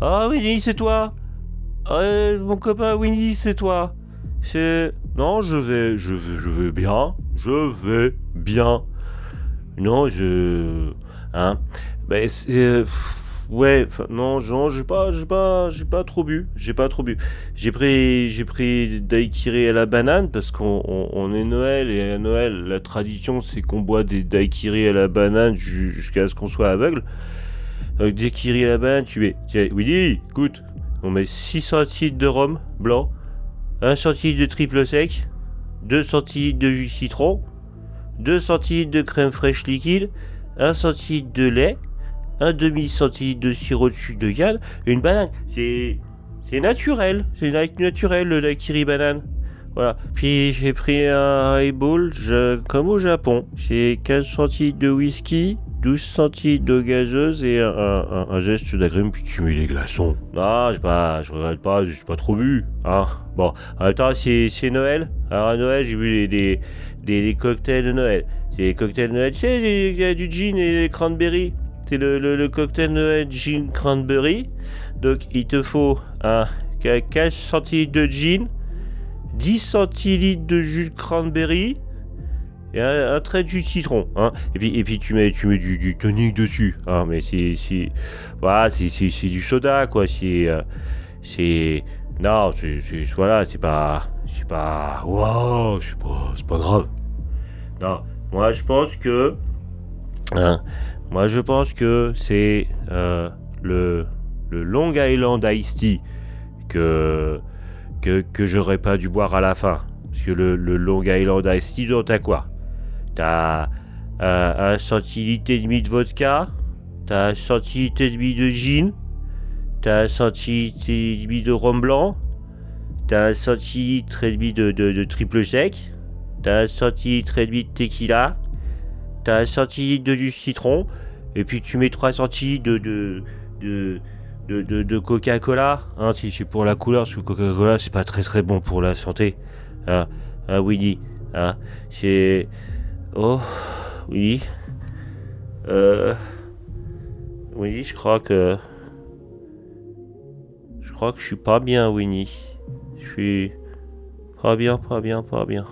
Ah, Winnie, c'est toi Ah, Mon copain Winnie, c'est toi C'est... Non, je vais, je vais, bien. Je vais bien. Non, je... Hein Ben, euh, Ouais, non, non, j'ai pas, j'ai pas, pas trop bu, j'ai pas trop bu. J'ai pris, j'ai pris daiquiri à la banane parce qu'on on, on est Noël et à Noël, la tradition c'est qu'on boit des daiquiri à la banane ju- jusqu'à ce qu'on soit aveugle. Donc daiquiri à la banane, tu mets, tiens, Willy, écoute, on met 6 centilitres de rhum blanc, 1 centilitre de triple sec, 2 centilitres de jus citron, 2 centilitres de crème fraîche liquide, 1 centilitre de lait, un demi centilitre de sirop de sucre de canne une banane. C'est c'est naturel, c'est na- naturel le daiquiri banane. Voilà. Puis j'ai pris un highball je, comme au Japon. J'ai 15 centilitres de whisky, 12 centilitres de gazeuse et un, geste d'agrumes, puis tu mets les glaçons. Non, j'ai pas, je regrette pas, j'ai pas trop bu. Hein. Bon, en même temps, c'est Noël? Alors à Noël, j'ai bu des, des, des- des cocktails de Noël. C'est les cocktails de Noël, tu sais, il y a du gin et des cranberries. C'est le, cocktail Noël gin cranberry. Donc il te faut un 15 centilitres de gin, 10 centilitres de jus de cranberry et un, trait de jus de citron. Hein. Et, puis, et puis tu mets, tu mets du, tonic dessus. Hein. Mais c'est, c'est, voilà, c'est, c'est, c'est du soda quoi. C'est, euh, c'est, non, c'est, voilà, c'est pas, c'est pas, waouh, c'est pas, c'est pas grave. Non, moi je pense que, hein, moi je pense que c'est euh, le, le Long Island Iced Tea que, que, que j'aurais pas dû boire à la fin. Parce que le, Long Island Iced Tea, donc t'as quoi? T'as euh, un centilitre et demi de vodka, t'as un centilitre et demi de gin, t'as un centilitre et demi de rhum blanc, t'as un centilitre et demi de, de, triple sec, t'as un centilitre et demi de tequila, t'as un centilitre de jus citron, et puis tu mets 3 centilitres de, de, de, de, de- Coca-Cola. Hein, si c'est pour la couleur, parce que Coca-Cola, c'est pas très très bon pour la santé. Hein, hein Willy hein, C'est. Oh, oui. Euh. Oui, je crois que. Je crois que je suis pas bien, Winnie. Je suis. Pas bien, pas bien, pas bien.